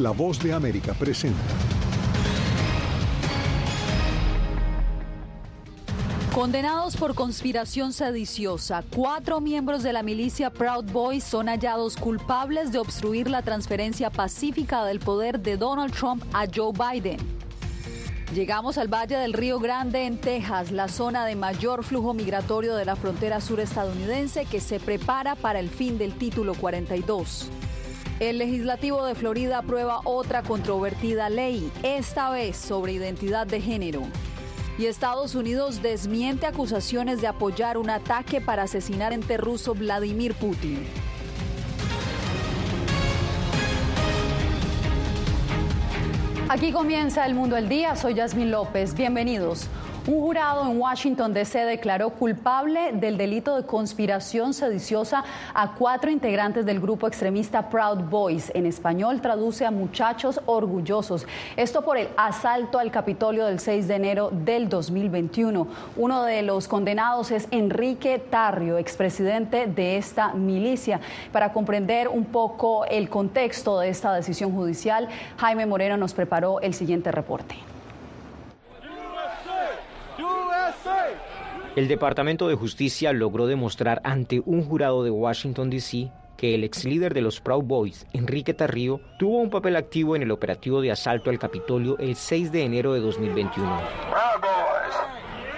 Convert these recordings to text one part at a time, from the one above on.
La voz de América presenta. Condenados por conspiración sediciosa, cuatro miembros de la milicia Proud Boys son hallados culpables de obstruir la transferencia pacífica del poder de Donald Trump a Joe Biden. Llegamos al Valle del Río Grande en Texas, la zona de mayor flujo migratorio de la frontera sur estadounidense que se prepara para el fin del título 42. El legislativo de Florida aprueba otra controvertida ley, esta vez sobre identidad de género. Y Estados Unidos desmiente acusaciones de apoyar un ataque para asesinar ente ruso Vladimir Putin. Aquí comienza El Mundo del Día. Soy Yasmin López. Bienvenidos. Un jurado en Washington, D.C. declaró culpable del delito de conspiración sediciosa a cuatro integrantes del grupo extremista Proud Boys. En español traduce a muchachos orgullosos. Esto por el asalto al Capitolio del 6 de enero del 2021. Uno de los condenados es Enrique Tarrio, expresidente de esta milicia. Para comprender un poco el contexto de esta decisión judicial, Jaime Moreno nos preparó el siguiente reporte. El Departamento de Justicia logró demostrar ante un jurado de Washington, D.C., que el ex líder de los Proud Boys, Enrique Tarrío, tuvo un papel activo en el operativo de asalto al Capitolio el 6 de enero de 2021.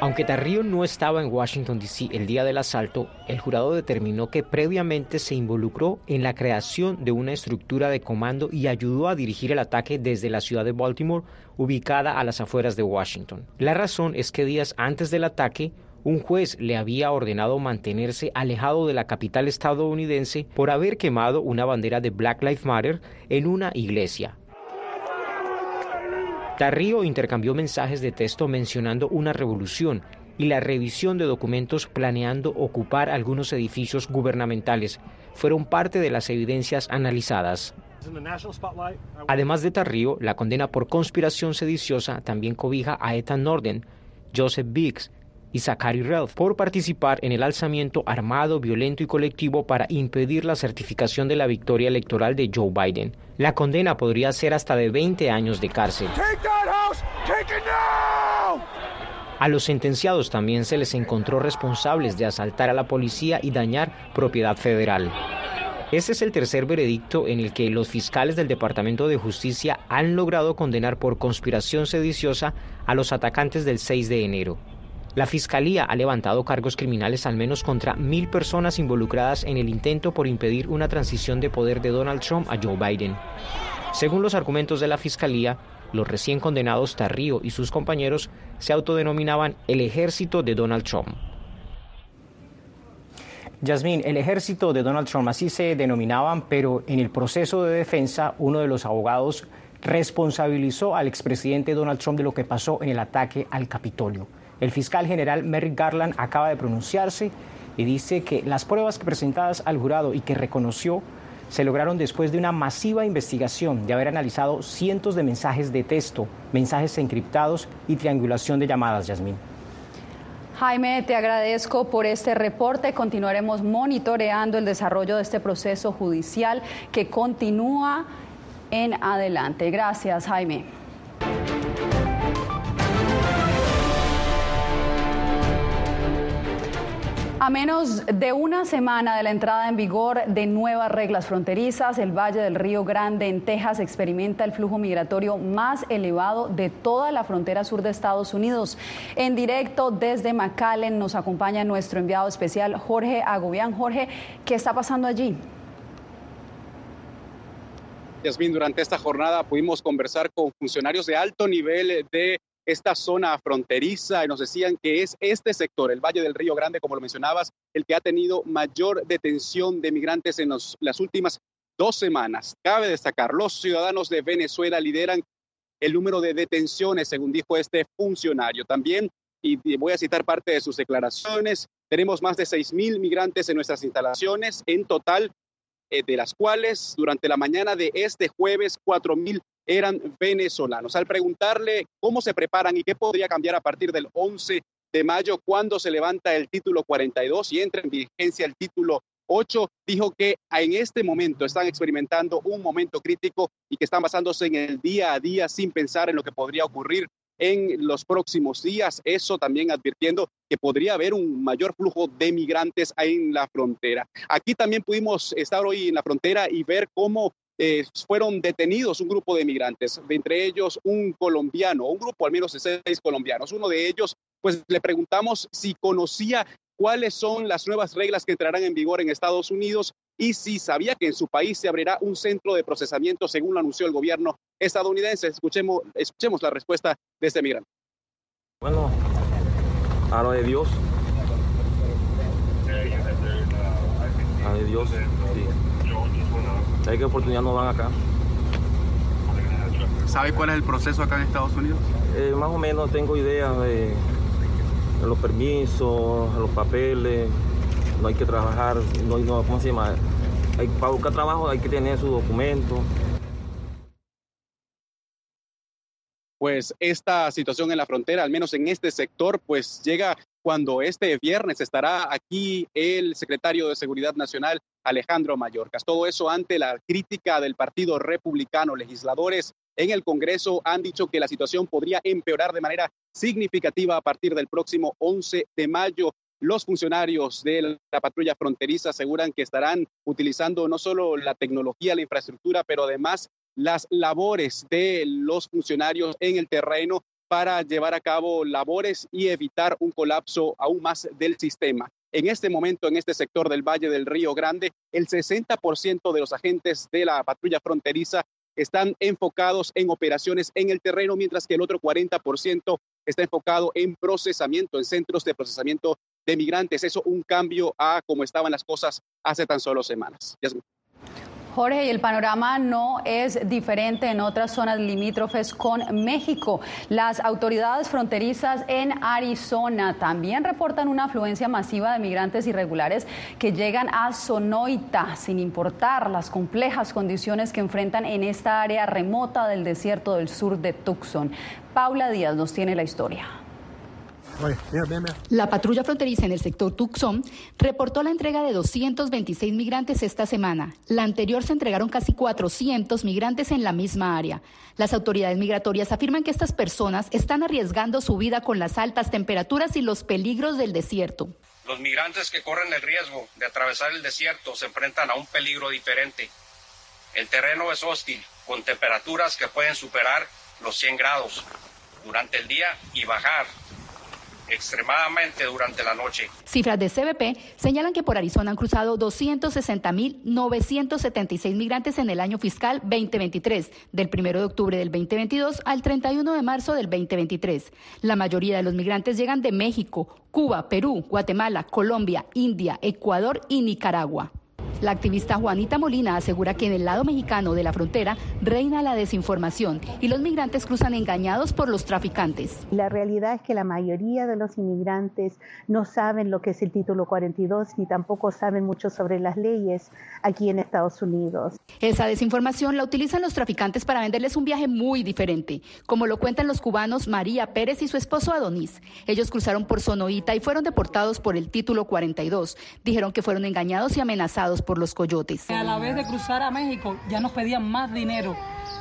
Aunque Tarrío no estaba en Washington, D.C. el día del asalto, el jurado determinó que previamente se involucró en la creación de una estructura de comando y ayudó a dirigir el ataque desde la ciudad de Baltimore, ubicada a las afueras de Washington. La razón es que días antes del ataque, un juez le había ordenado mantenerse alejado de la capital estadounidense por haber quemado una bandera de Black Lives Matter en una iglesia. Tarrío intercambió mensajes de texto mencionando una revolución y la revisión de documentos planeando ocupar algunos edificios gubernamentales fueron parte de las evidencias analizadas. Además de Tarrío, la condena por conspiración sediciosa también cobija a Ethan Norden, Joseph Biggs, y Zachary Relf por participar en el alzamiento armado, violento y colectivo para impedir la certificación de la victoria electoral de Joe Biden. La condena podría ser hasta de 20 años de cárcel. A los sentenciados también se les encontró responsables de asaltar a la policía y dañar propiedad federal. Este es el tercer veredicto en el que los fiscales del Departamento de Justicia han logrado condenar por conspiración sediciosa a los atacantes del 6 de enero. La Fiscalía ha levantado cargos criminales al menos contra mil personas involucradas en el intento por impedir una transición de poder de Donald Trump a Joe Biden. Según los argumentos de la Fiscalía, los recién condenados Tarrío y sus compañeros se autodenominaban el ejército de Donald Trump. Yasmín, el ejército de Donald Trump así se denominaban, pero en el proceso de defensa uno de los abogados responsabilizó al expresidente Donald Trump de lo que pasó en el ataque al Capitolio. El fiscal general Merrick Garland acaba de pronunciarse y dice que las pruebas presentadas al jurado y que reconoció se lograron después de una masiva investigación de haber analizado cientos de mensajes de texto, mensajes encriptados y triangulación de llamadas, Yasmín. Jaime, te agradezco por este reporte. Continuaremos monitoreando el desarrollo de este proceso judicial que continúa en adelante. Gracias, Jaime. A menos de una semana de la entrada en vigor de nuevas reglas fronterizas, el Valle del Río Grande en Texas experimenta el flujo migratorio más elevado de toda la frontera sur de Estados Unidos. En directo desde McAllen nos acompaña nuestro enviado especial Jorge Agobián. Jorge, ¿qué está pasando allí? Yasmin, durante esta jornada pudimos conversar con funcionarios de alto nivel de esta zona fronteriza y nos decían que es este sector, el Valle del Río Grande, como lo mencionabas, el que ha tenido mayor detención de migrantes en las últimas dos semanas. Cabe destacar, los ciudadanos de Venezuela lideran el número de detenciones, según dijo este funcionario. También, y voy a citar parte de sus declaraciones, tenemos más de 6.000 migrantes en nuestras instalaciones. En total, eh, de las cuales durante la mañana de este jueves 4.000 eran venezolanos. Al preguntarle cómo se preparan y qué podría cambiar a partir del 11 de mayo, cuando se levanta el título 42 y entra en vigencia el título 8 dijo que en este momento están experimentando un momento crítico y que están basándose en el día a día sin pensar en lo que podría ocurrir en los próximos días. Eso también advirtiendo que podría haber un mayor flujo de migrantes en la frontera. Aquí también pudimos estar hoy en la frontera y ver cómo eh, fueron detenidos un grupo de migrantes, entre ellos un colombiano, un grupo al menos de seis colombianos. Uno de ellos, pues le preguntamos si conocía cuáles son las nuevas reglas que entrarán en vigor en Estados Unidos y si sabía que en su país se abrirá un centro de procesamiento según lo anunció el gobierno estadounidense. Escuchemos, escuchemos la respuesta de este migrante. Bueno, a lo de Dios. A de Dios. Hay que oportunidad no van acá. ¿Sabe cuál es el proceso acá en Estados Unidos? Eh, más o menos tengo idea de los permisos, los papeles, no hay que trabajar, no, no ¿cómo se llama? Hay, para buscar trabajo hay que tener su documento. Pues esta situación en la frontera, al menos en este sector, pues llega cuando este viernes estará aquí el secretario de Seguridad Nacional, Alejandro Mayorkas. Todo eso ante la crítica del Partido Republicano. Legisladores en el Congreso han dicho que la situación podría empeorar de manera significativa a partir del próximo 11 de mayo. Los funcionarios de la patrulla fronteriza aseguran que estarán utilizando no solo la tecnología, la infraestructura, pero además las labores de los funcionarios en el terreno para llevar a cabo labores y evitar un colapso aún más del sistema. En este momento, en este sector del Valle del Río Grande, el 60% de los agentes de la patrulla fronteriza están enfocados en operaciones en el terreno, mientras que el otro 40% está enfocado en procesamiento, en centros de procesamiento de migrantes. Eso un cambio a cómo estaban las cosas hace tan solo semanas. Jorge, y el panorama no es diferente en otras zonas limítrofes con México. Las autoridades fronterizas en Arizona también reportan una afluencia masiva de migrantes irregulares que llegan a Sonoita, sin importar las complejas condiciones que enfrentan en esta área remota del desierto del sur de Tucson. Paula Díaz nos tiene la historia. La patrulla fronteriza en el sector Tucson reportó la entrega de 226 migrantes esta semana. La anterior se entregaron casi 400 migrantes en la misma área. Las autoridades migratorias afirman que estas personas están arriesgando su vida con las altas temperaturas y los peligros del desierto. Los migrantes que corren el riesgo de atravesar el desierto se enfrentan a un peligro diferente. El terreno es hostil, con temperaturas que pueden superar los 100 grados durante el día y bajar extremadamente durante la noche. Cifras de CBP señalan que por Arizona han cruzado 260.976 migrantes en el año fiscal 2023, del 1 de octubre del 2022 al 31 de marzo del 2023. La mayoría de los migrantes llegan de México, Cuba, Perú, Guatemala, Colombia, India, Ecuador y Nicaragua. La activista Juanita Molina asegura que en el lado mexicano de la frontera reina la desinformación y los migrantes cruzan engañados por los traficantes. La realidad es que la mayoría de los inmigrantes no saben lo que es el título 42 ni tampoco saben mucho sobre las leyes aquí en Estados Unidos. Esa desinformación la utilizan los traficantes para venderles un viaje muy diferente, como lo cuentan los cubanos María Pérez y su esposo Adonis. Ellos cruzaron por Sonoita y fueron deportados por el título 42. Dijeron que fueron engañados y amenazados por los coyotes. A la vez de cruzar a México ya nos pedían más dinero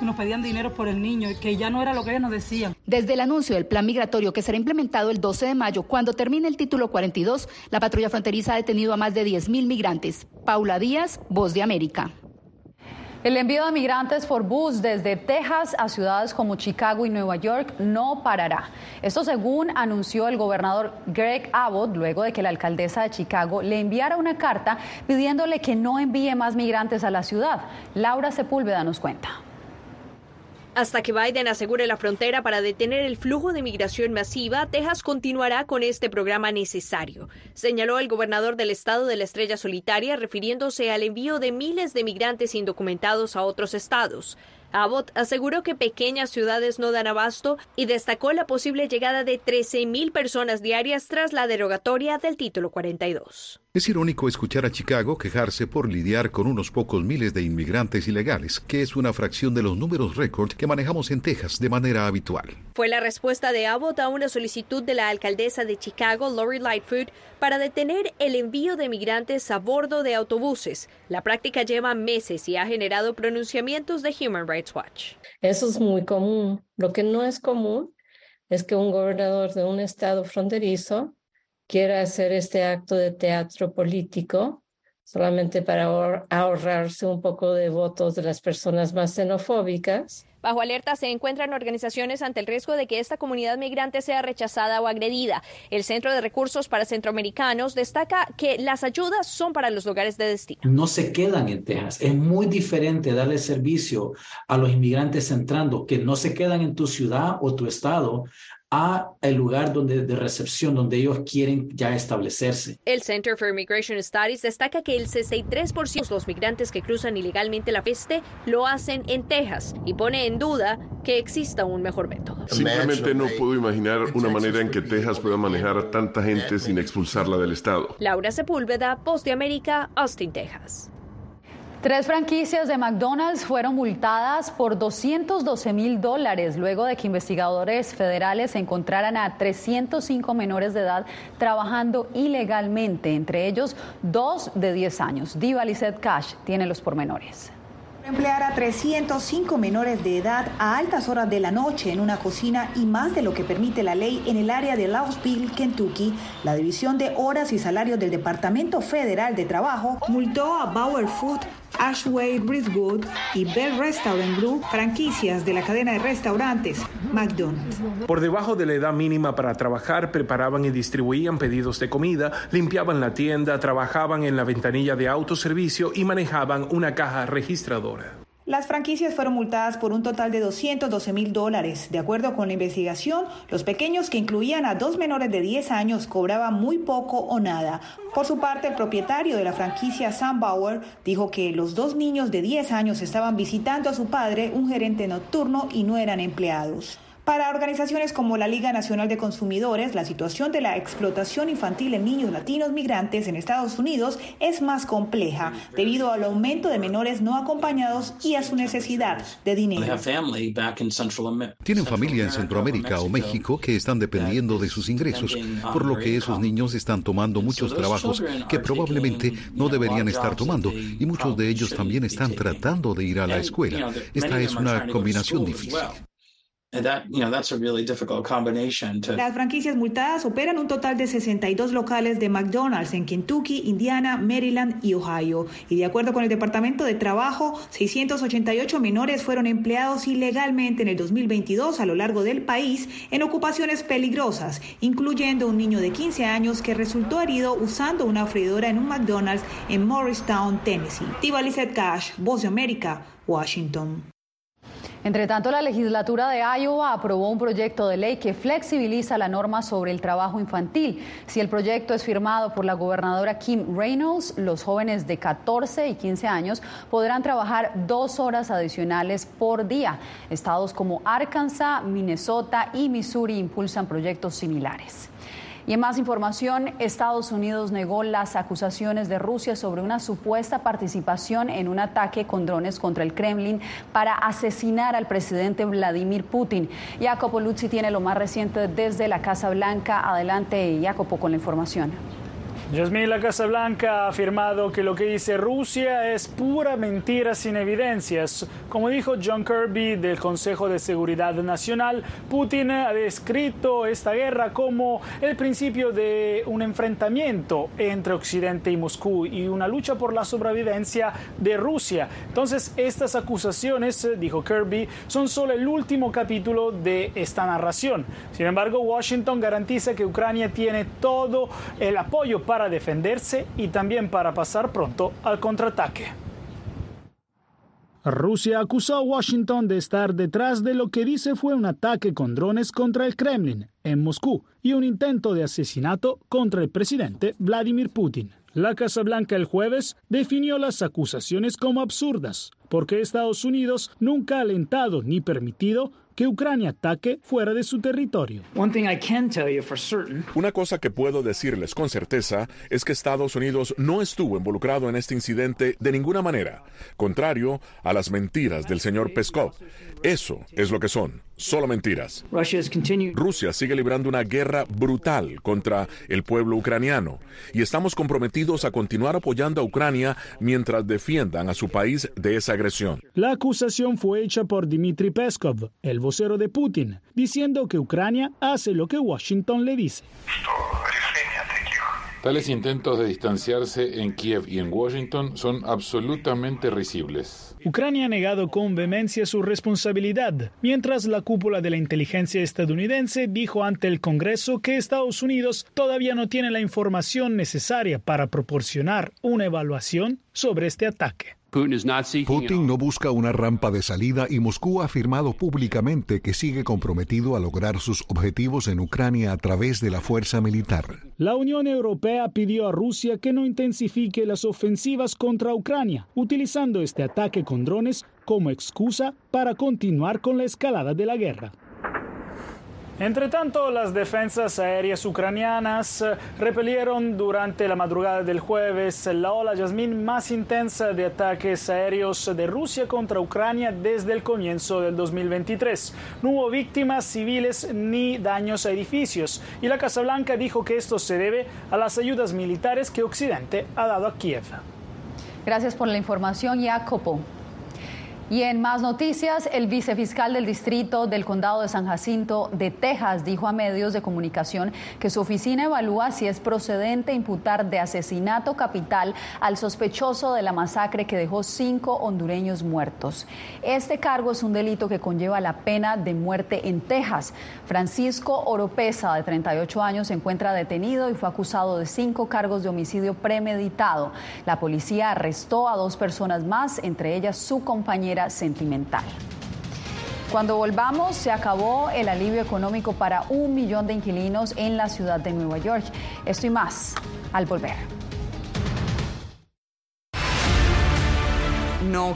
nos pedían dinero por el niño, que ya no era lo que ellos nos decían. Desde el anuncio del plan migratorio que será implementado el 12 de mayo, cuando termine el título 42, la patrulla fronteriza ha detenido a más de 10.000 migrantes. Paula Díaz, Voz de América. El envío de migrantes por bus desde Texas a ciudades como Chicago y Nueva York no parará. Esto según anunció el gobernador Greg Abbott luego de que la alcaldesa de Chicago le enviara una carta pidiéndole que no envíe más migrantes a la ciudad. Laura Sepúlveda nos cuenta. Hasta que Biden asegure la frontera para detener el flujo de migración masiva, Texas continuará con este programa necesario, señaló el gobernador del estado de la Estrella Solitaria, refiriéndose al envío de miles de migrantes indocumentados a otros estados. Abbott aseguró que pequeñas ciudades no dan abasto y destacó la posible llegada de 13.000 personas diarias tras la derogatoria del título 42. Es irónico escuchar a Chicago quejarse por lidiar con unos pocos miles de inmigrantes ilegales, que es una fracción de los números récord que manejamos en Texas de manera habitual. Fue la respuesta de Abbott a una solicitud de la alcaldesa de Chicago, Lori Lightfoot, para detener el envío de migrantes a bordo de autobuses. La práctica lleva meses y ha generado pronunciamientos de Human Rights Watch. Eso es muy común. Lo que no es común es que un gobernador de un estado fronterizo quiera hacer este acto de teatro político solamente para ahorrarse un poco de votos de las personas más xenofóbicas. Bajo alerta se encuentran organizaciones ante el riesgo de que esta comunidad migrante sea rechazada o agredida. El Centro de Recursos para Centroamericanos destaca que las ayudas son para los lugares de destino. No se quedan en Texas. Es muy diferente darle servicio a los inmigrantes entrando que no se quedan en tu ciudad o tu estado a el lugar donde, de recepción donde ellos quieren ya establecerse. El Center for Immigration Studies destaca que el 63% de los migrantes que cruzan ilegalmente la peste lo hacen en Texas y pone en duda que exista un mejor método. Simplemente no puedo imaginar una manera en que Texas pueda manejar a tanta gente sin expulsarla del estado. Laura Sepúlveda, Post de América, Austin, Texas. Tres franquicias de McDonald's fueron multadas por 212 mil dólares luego de que investigadores federales encontraran a 305 menores de edad trabajando ilegalmente, entre ellos dos de 10 años. Diva Lizette Cash tiene los pormenores. Emplear a 305 menores de edad a altas horas de la noche en una cocina y más de lo que permite la ley en el área de Louisville, Kentucky, la División de Horas y Salarios del Departamento Federal de Trabajo multó a Bauer Food, Ashway Ridgewood y Bell Restaurant Group, franquicias de la cadena de restaurantes McDonald's. Por debajo de la edad mínima para trabajar, preparaban y distribuían pedidos de comida, limpiaban la tienda, trabajaban en la ventanilla de autoservicio y manejaban una caja registradora. Las franquicias fueron multadas por un total de 212 mil dólares. De acuerdo con la investigación, los pequeños que incluían a dos menores de 10 años cobraban muy poco o nada. Por su parte, el propietario de la franquicia Sam Bauer dijo que los dos niños de 10 años estaban visitando a su padre, un gerente nocturno, y no eran empleados. Para organizaciones como la Liga Nacional de Consumidores, la situación de la explotación infantil en niños latinos migrantes en Estados Unidos es más compleja debido al aumento de menores no acompañados y a su necesidad de dinero. Tienen familia en Centroamérica o México que están dependiendo de sus ingresos, por lo que esos niños están tomando muchos trabajos que probablemente no deberían estar tomando y muchos de ellos también están tratando de ir a la escuela. Esta es una combinación difícil. Las franquicias multadas operan un total de 62 locales de McDonald's en Kentucky, Indiana, Maryland y Ohio. Y de acuerdo con el Departamento de Trabajo, 688 menores fueron empleados ilegalmente en el 2022 a lo largo del país en ocupaciones peligrosas, incluyendo un niño de 15 años que resultó herido usando una freidora en un McDonald's en Morristown, Tennessee. Tiva Cash, Voz de América, Washington. Entre tanto, la legislatura de Iowa aprobó un proyecto de ley que flexibiliza la norma sobre el trabajo infantil. Si el proyecto es firmado por la gobernadora Kim Reynolds, los jóvenes de 14 y 15 años podrán trabajar dos horas adicionales por día. Estados como Arkansas, Minnesota y Missouri impulsan proyectos similares. Y en más información, Estados Unidos negó las acusaciones de Rusia sobre una supuesta participación en un ataque con drones contra el Kremlin para asesinar al presidente Vladimir Putin. Jacopo Luzzi tiene lo más reciente desde la Casa Blanca. Adelante, Jacopo, con la información. Yasmín, la Casa Blanca ha afirmado que lo que dice Rusia es pura mentira sin evidencias. Como dijo John Kirby del Consejo de Seguridad Nacional, Putin ha descrito esta guerra como el principio de un enfrentamiento entre Occidente y Moscú y una lucha por la sobrevivencia de Rusia. Entonces, estas acusaciones, dijo Kirby, son solo el último capítulo de esta narración. Sin embargo, Washington garantiza que Ucrania tiene todo el apoyo para defenderse y también para pasar pronto al contraataque. Rusia acusó a Washington de estar detrás de lo que dice fue un ataque con drones contra el Kremlin en Moscú y un intento de asesinato contra el presidente Vladimir Putin. La Casa Blanca el jueves definió las acusaciones como absurdas, porque Estados Unidos nunca ha alentado ni permitido que Ucrania ataque fuera de su territorio. Una cosa que puedo decirles con certeza es que Estados Unidos no estuvo involucrado en este incidente de ninguna manera, contrario a las mentiras del señor Peskov. Eso es lo que son, solo mentiras. Rusia sigue librando una guerra brutal contra el pueblo ucraniano y estamos comprometidos a continuar apoyando a Ucrania mientras defiendan a su país de esa agresión. La acusación fue hecha por Dmitry Peskov, el vocero de Putin, diciendo que Ucrania hace lo que Washington le dice. Tales intentos de distanciarse en Kiev y en Washington son absolutamente risibles. Ucrania ha negado con vehemencia su responsabilidad, mientras la cúpula de la inteligencia estadounidense dijo ante el Congreso que Estados Unidos todavía no tiene la información necesaria para proporcionar una evaluación sobre este ataque. Putin no busca una rampa de salida y Moscú ha afirmado públicamente que sigue comprometido a lograr sus objetivos en Ucrania a través de la fuerza militar. La Unión Europea pidió a Rusia que no intensifique las ofensivas contra Ucrania, utilizando este ataque con drones como excusa para continuar con la escalada de la guerra. Entre tanto, las defensas aéreas ucranianas eh, repelieron durante la madrugada del jueves la ola Yasmin más intensa de ataques aéreos de Rusia contra Ucrania desde el comienzo del 2023. No hubo víctimas civiles ni daños a edificios y la Casa Blanca dijo que esto se debe a las ayudas militares que Occidente ha dado a Kiev. Gracias por la información, Jacopo. Y en más noticias, el vicefiscal del distrito del condado de San Jacinto de Texas dijo a medios de comunicación que su oficina evalúa si es procedente imputar de asesinato capital al sospechoso de la masacre que dejó cinco hondureños muertos. Este cargo es un delito que conlleva la pena de muerte en Texas. Francisco Oropesa, de 38 años, se encuentra detenido y fue acusado de cinco cargos de homicidio premeditado. La policía arrestó a dos personas más, entre ellas su compañera sentimental. Cuando volvamos, se acabó el alivio económico para un millón de inquilinos en la ciudad de Nueva York. Esto y más al volver. No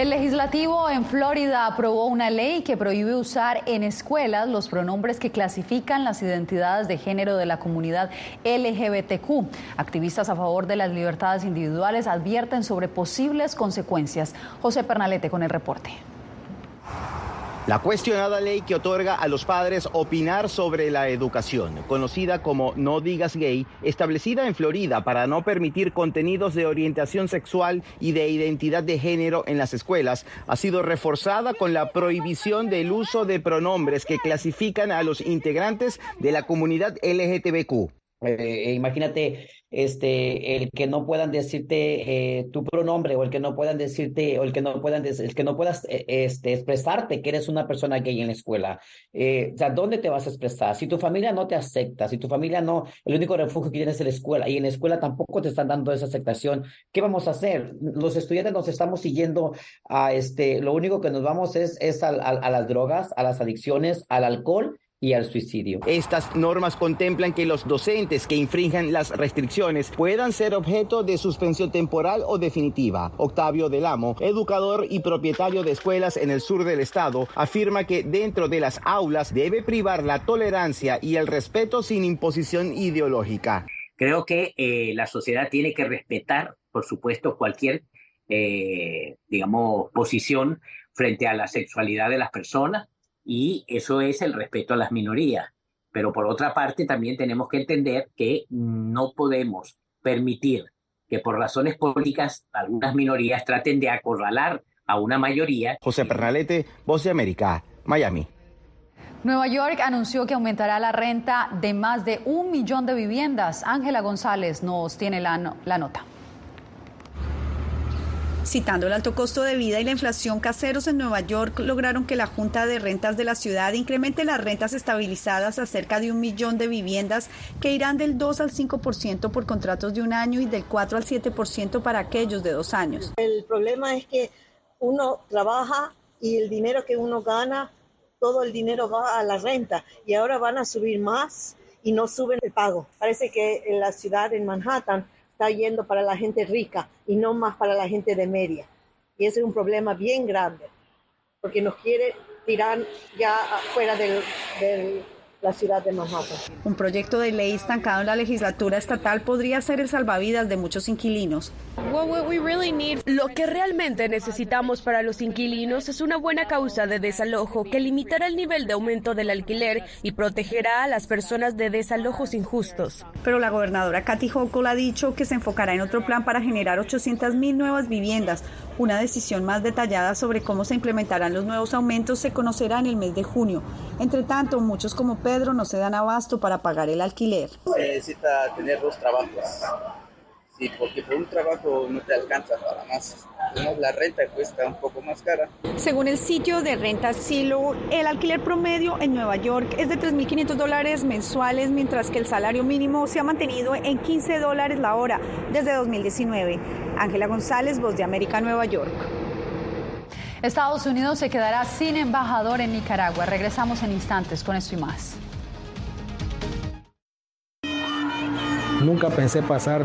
El legislativo en Florida aprobó una ley que prohíbe usar en escuelas los pronombres que clasifican las identidades de género de la comunidad LGBTQ. Activistas a favor de las libertades individuales advierten sobre posibles consecuencias. José Pernalete con el reporte. La cuestionada ley que otorga a los padres opinar sobre la educación, conocida como No Digas Gay, establecida en Florida para no permitir contenidos de orientación sexual y de identidad de género en las escuelas, ha sido reforzada con la prohibición del uso de pronombres que clasifican a los integrantes de la comunidad LGTBQ. Eh, imagínate este el que no puedan decirte eh, tu pronombre o el que no puedan decirte o el que no puedan el que no puedas eh, este expresarte que eres una persona gay en la escuela. O sea dónde te vas a expresar si tu familia no te acepta si tu familia no el único refugio que tienes es la escuela y en la escuela tampoco te están dando esa aceptación qué vamos a hacer los estudiantes nos estamos siguiendo a este lo único que nos vamos es es a las drogas a las adicciones al alcohol y al suicidio. Estas normas contemplan que los docentes que infrinjan las restricciones puedan ser objeto de suspensión temporal o definitiva. Octavio Delamo, educador y propietario de escuelas en el sur del estado, afirma que dentro de las aulas debe privar la tolerancia y el respeto sin imposición ideológica. Creo que eh, la sociedad tiene que respetar, por supuesto, cualquier, eh, digamos, posición frente a la sexualidad de las personas y eso es el respeto a las minorías. Pero por otra parte, también tenemos que entender que no podemos permitir que por razones políticas algunas minorías traten de acorralar a una mayoría. José Pernalete, Voz de América, Miami. Nueva York anunció que aumentará la renta de más de un millón de viviendas. Ángela González nos tiene la, la nota. Citando el alto costo de vida y la inflación, caseros en Nueva York lograron que la Junta de Rentas de la ciudad incremente las rentas estabilizadas a cerca de un millón de viviendas que irán del 2 al 5% por contratos de un año y del 4 al 7% para aquellos de dos años. El problema es que uno trabaja y el dinero que uno gana, todo el dinero va a la renta y ahora van a subir más y no suben el pago. Parece que en la ciudad, en Manhattan, está yendo para la gente rica y no más para la gente de media. Y ese es un problema bien grande, porque nos quiere tirar ya fuera del, del la ciudad de Manhattan. Un proyecto de ley estancado en la legislatura estatal podría ser el salvavidas de muchos inquilinos. Lo que realmente necesitamos para los inquilinos es una buena causa de desalojo que limitará el nivel de aumento del alquiler y protegerá a las personas de desalojos injustos. Pero la gobernadora Kathy Hochul ha dicho que se enfocará en otro plan para generar 800.000 nuevas viviendas. Una decisión más detallada sobre cómo se implementarán los nuevos aumentos se conocerá en el mes de junio. Entre tanto, muchos como Pedro no se dan abasto para pagar el alquiler. Se necesita tener dos trabajos. Sí, porque por un trabajo no te alcanza para más. La renta cuesta un poco más cara. Según el sitio de renta Silo, el alquiler promedio en Nueva York es de 3.500 dólares mensuales, mientras que el salario mínimo se ha mantenido en 15 dólares la hora desde 2019. Ángela González, Voz de América, Nueva York. Estados Unidos se quedará sin embajador en Nicaragua. Regresamos en instantes con esto y más. Nunca pensé pasar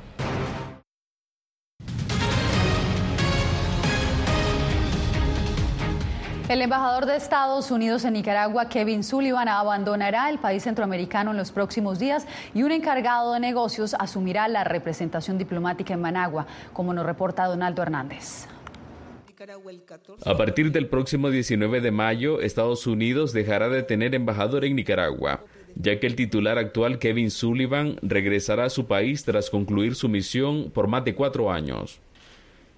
El embajador de Estados Unidos en Nicaragua, Kevin Sullivan, abandonará el país centroamericano en los próximos días y un encargado de negocios asumirá la representación diplomática en Managua, como nos reporta Donaldo Hernández. A partir del próximo 19 de mayo, Estados Unidos dejará de tener embajador en Nicaragua, ya que el titular actual, Kevin Sullivan, regresará a su país tras concluir su misión por más de cuatro años.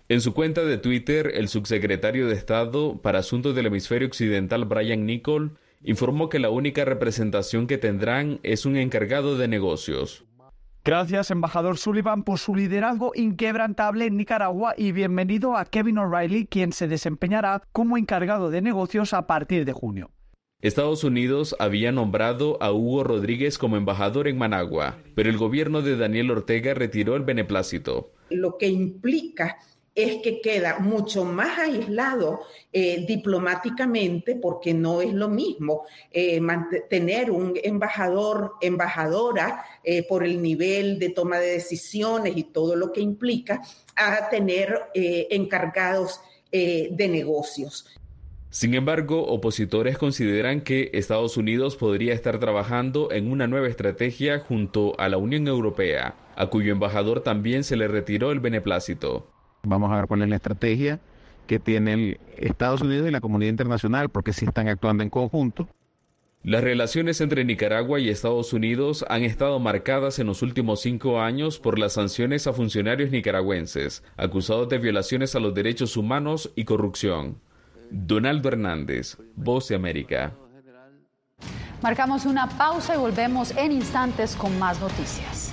En su cuenta de Twitter, el subsecretario de Estado para Asuntos del Hemisferio Occidental, Brian Nicol, informó que la única representación que tendrán es un encargado de negocios. Gracias, embajador Sullivan, por su liderazgo inquebrantable en Nicaragua y bienvenido a Kevin O'Reilly, quien se desempeñará como encargado de negocios a partir de junio. Estados Unidos había nombrado a Hugo Rodríguez como embajador en Managua, pero el gobierno de Daniel Ortega retiró el beneplácito. Lo que implica es que queda mucho más aislado eh, diplomáticamente porque no es lo mismo eh, tener un embajador, embajadora eh, por el nivel de toma de decisiones y todo lo que implica a tener encargados de negocios. Sin embargo, opositores consideran que Estados Unidos podría estar trabajando en una nueva estrategia junto a la Unión Europea, a cuyo embajador también se le retiró el beneplácito. Vamos a ver cuál es la estrategia que tienen Estados Unidos y la comunidad internacional, porque sí están actuando en conjunto. Las relaciones entre Nicaragua y Estados Unidos han estado marcadas en los últimos cinco años por las sanciones a funcionarios nicaragüenses, acusados de violaciones a los derechos humanos y corrupción. Donaldo Hernández, Voz de América. Marcamos una pausa y volvemos en instantes con más noticias.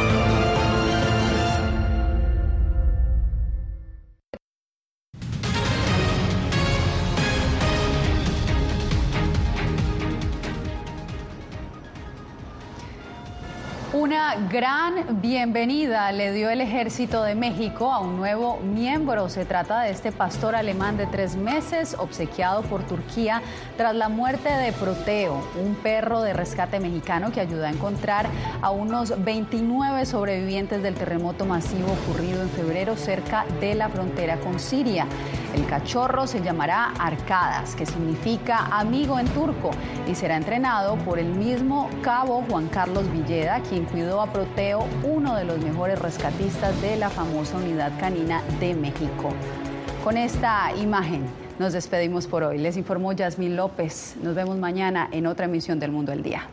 Gran bienvenida le dio el ejército de México a un nuevo miembro. Se trata de este pastor alemán de tres meses, obsequiado por Turquía tras la muerte de Proteo, un perro de rescate mexicano que ayudó a encontrar a unos 29 sobrevivientes del terremoto masivo ocurrido en febrero cerca de la frontera con Siria. El cachorro se llamará Arcadas, que significa amigo en turco, y será entrenado por el mismo cabo Juan Carlos Villeda, quien cuidó a Proteo, uno de los mejores rescatistas de la famosa unidad canina de México. Con esta imagen nos despedimos por hoy. Les informó Yasmín López. Nos vemos mañana en otra emisión del Mundo del Día.